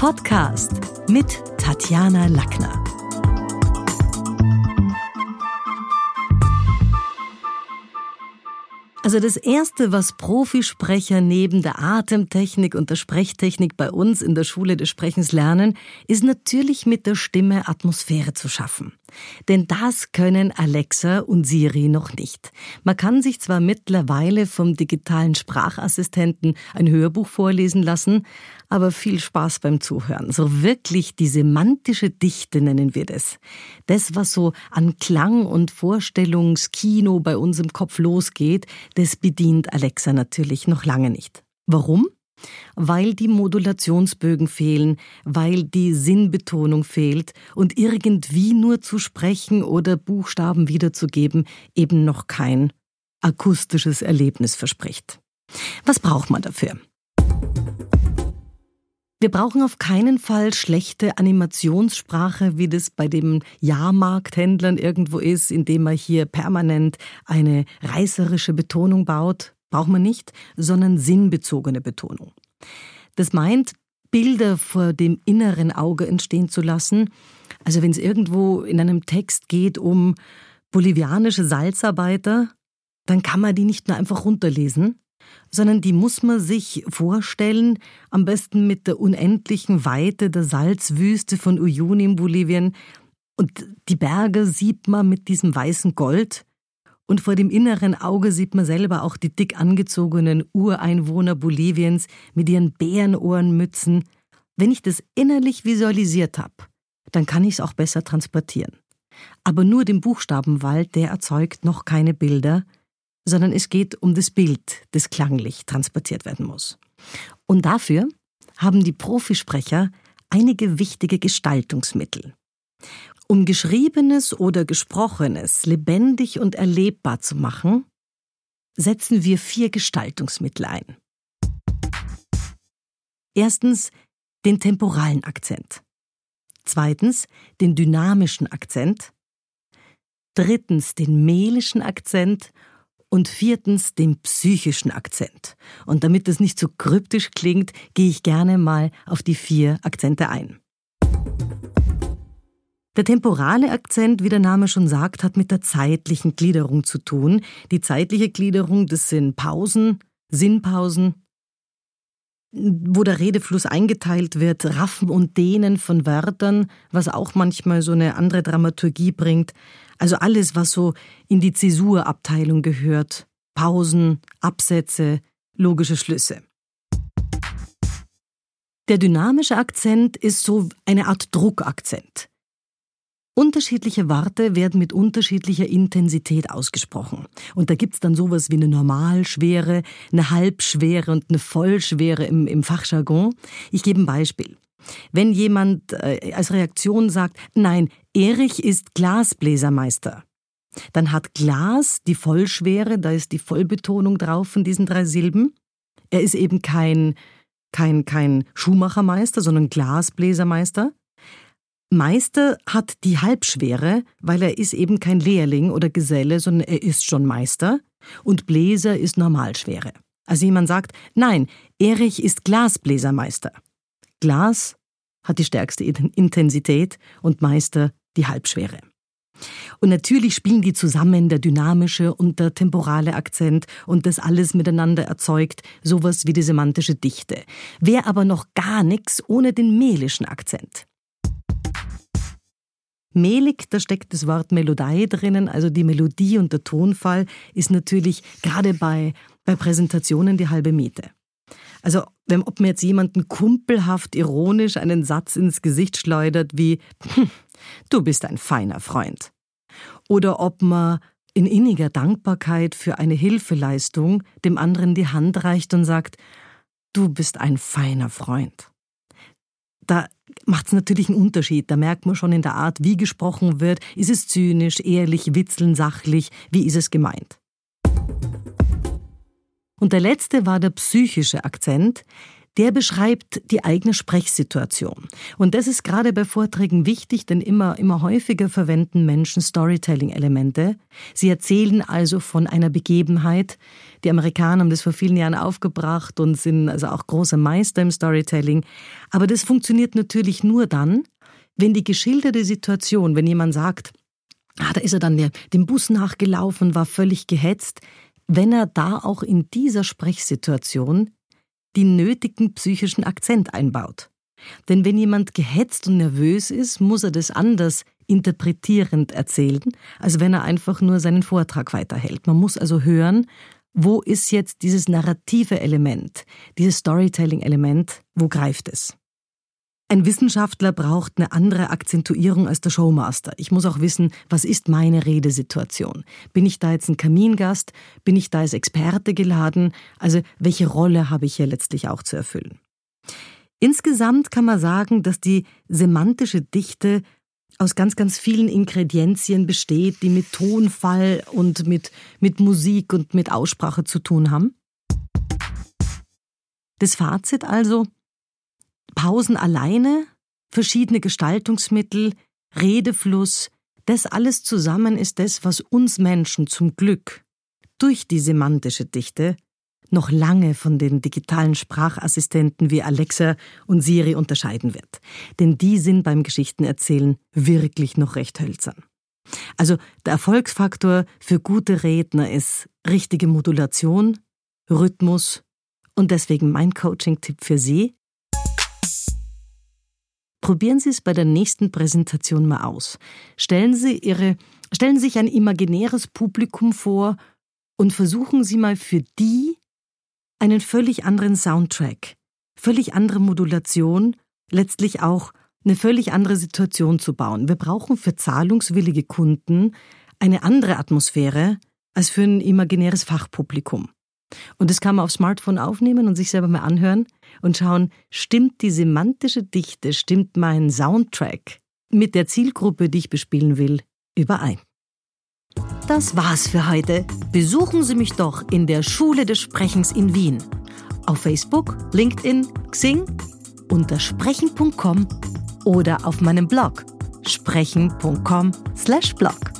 Podcast mit Tatjana Lackner. Also das Erste, was Profisprecher neben der Atemtechnik und der Sprechtechnik bei uns in der Schule des Sprechens lernen, ist natürlich mit der Stimme Atmosphäre zu schaffen. Denn das können Alexa und Siri noch nicht. Man kann sich zwar mittlerweile vom digitalen Sprachassistenten ein Hörbuch vorlesen lassen, aber viel Spaß beim Zuhören. So wirklich die semantische Dichte nennen wir das. Das, was so an Klang und Vorstellungskino bei uns im Kopf losgeht, das bedient Alexa natürlich noch lange nicht. Warum? Weil die Modulationsbögen fehlen, weil die Sinnbetonung fehlt und irgendwie nur zu sprechen oder Buchstaben wiederzugeben eben noch kein akustisches Erlebnis verspricht. Was braucht man dafür? Wir brauchen auf keinen Fall schlechte Animationssprache, wie das bei den Jahrmarkthändlern irgendwo ist, indem man hier permanent eine reißerische Betonung baut. Braucht man nicht, sondern sinnbezogene Betonung. Das meint, Bilder vor dem inneren Auge entstehen zu lassen. Also wenn es irgendwo in einem Text geht um bolivianische Salzarbeiter, dann kann man die nicht nur einfach runterlesen, sondern die muss man sich vorstellen, am besten mit der unendlichen Weite der Salzwüste von Uyuni in Bolivien. Und die Berge sieht man mit diesem weißen Gold und vor dem inneren Auge sieht man selber auch die dick angezogenen Ureinwohner Boliviens mit ihren Bärenohrenmützen. Wenn ich das innerlich visualisiert habe, dann kann ich es auch besser transportieren. Aber nur dem Buchstabenwald, der erzeugt noch keine Bilder, sondern es geht um das Bild, das klanglich transportiert werden muss. Und dafür haben die Profisprecher einige wichtige Gestaltungsmittel. Um Geschriebenes oder Gesprochenes lebendig und erlebbar zu machen, setzen wir vier Gestaltungsmittel ein. Erstens den temporalen Akzent. Zweitens den dynamischen Akzent. Drittens den melischen Akzent und viertens den psychischen Akzent. Und damit es nicht so kryptisch klingt, gehe ich gerne mal auf die vier Akzente ein. Der temporale Akzent, wie der Name schon sagt, hat mit der zeitlichen Gliederung zu tun. Die zeitliche Gliederung, das sind Pausen, Sinnpausen, wo der Redefluss eingeteilt wird, Raffen und Dehnen von Wörtern, was auch manchmal so eine andere Dramaturgie bringt. Also alles, was so in die Zäsurabteilung gehört. Pausen, Absätze, logische Schlüsse. Der dynamische Akzent ist so eine Art Druckakzent. Unterschiedliche Worte werden mit unterschiedlicher Intensität ausgesprochen. Und da gibt's dann sowas wie eine Normalschwere, eine Halbschwere und eine Vollschwere im, im Fachjargon. Ich gebe ein Beispiel. Wenn jemand äh, als Reaktion sagt, nein, Erich ist Glasbläsermeister, dann hat Glas die Vollschwere, da ist die Vollbetonung drauf von diesen drei Silben. Er ist eben kein, kein, kein Schuhmachermeister, sondern Glasbläsermeister. Meister hat die Halbschwere, weil er ist eben kein Lehrling oder Geselle, sondern er ist schon Meister. Und Bläser ist Normalschwere. Also jemand sagt, nein, Erich ist Glasbläsermeister. Glas hat die stärkste Intensität und Meister die Halbschwere. Und natürlich spielen die zusammen der dynamische und der temporale Akzent und das alles miteinander erzeugt sowas wie die semantische Dichte. Wäre aber noch gar nichts ohne den melischen Akzent. Mehlig, da steckt das Wort Melodie drinnen, also die Melodie und der Tonfall ist natürlich gerade bei, bei Präsentationen die halbe Miete. Also, wenn, ob mir jetzt jemanden kumpelhaft ironisch einen Satz ins Gesicht schleudert wie hm, Du bist ein feiner Freund. Oder ob man in inniger Dankbarkeit für eine Hilfeleistung dem anderen die Hand reicht und sagt Du bist ein feiner Freund. Da macht es natürlich einen Unterschied. Da merkt man schon in der Art, wie gesprochen wird. Ist es zynisch, ehrlich, witzeln, sachlich? Wie ist es gemeint? Und der letzte war der psychische Akzent. Der beschreibt die eigene Sprechsituation. Und das ist gerade bei Vorträgen wichtig, denn immer, immer häufiger verwenden Menschen Storytelling-Elemente. Sie erzählen also von einer Begebenheit. Die Amerikaner haben das vor vielen Jahren aufgebracht und sind also auch große Meister im Storytelling. Aber das funktioniert natürlich nur dann, wenn die geschilderte Situation, wenn jemand sagt, ah, da ist er dann dem Bus nachgelaufen, war völlig gehetzt, wenn er da auch in dieser Sprechsituation den nötigen psychischen Akzent einbaut. Denn wenn jemand gehetzt und nervös ist, muss er das anders interpretierend erzählen, als wenn er einfach nur seinen Vortrag weiterhält. Man muss also hören, wo ist jetzt dieses narrative Element, dieses Storytelling-Element, wo greift es? Ein Wissenschaftler braucht eine andere Akzentuierung als der Showmaster. Ich muss auch wissen, was ist meine Redesituation? Bin ich da jetzt ein Kamingast? Bin ich da als Experte geladen? Also welche Rolle habe ich hier letztlich auch zu erfüllen? Insgesamt kann man sagen, dass die semantische Dichte aus ganz, ganz vielen Ingredienzien besteht, die mit Tonfall und mit, mit Musik und mit Aussprache zu tun haben. Das Fazit also, Pausen alleine, verschiedene Gestaltungsmittel, Redefluss, das alles zusammen ist das, was uns Menschen zum Glück durch die semantische Dichte noch lange von den digitalen Sprachassistenten wie Alexa und Siri unterscheiden wird. Denn die sind beim Geschichtenerzählen wirklich noch recht hölzern. Also der Erfolgsfaktor für gute Redner ist richtige Modulation, Rhythmus und deswegen mein Coaching-Tipp für Sie. Probieren Sie es bei der nächsten Präsentation mal aus. Stellen Sie Ihre, stellen Sie sich ein imaginäres Publikum vor und versuchen Sie mal für die einen völlig anderen Soundtrack, völlig andere Modulation, letztlich auch eine völlig andere Situation zu bauen. Wir brauchen für zahlungswillige Kunden eine andere Atmosphäre als für ein imaginäres Fachpublikum. Und das kann man auf Smartphone aufnehmen und sich selber mal anhören und schauen, stimmt die semantische Dichte, stimmt mein Soundtrack mit der Zielgruppe, die ich bespielen will, überein. Das war's für heute. Besuchen Sie mich doch in der Schule des Sprechens in Wien. Auf Facebook, LinkedIn, Xing, unter sprechen.com oder auf meinem Blog sprechen.com/blog.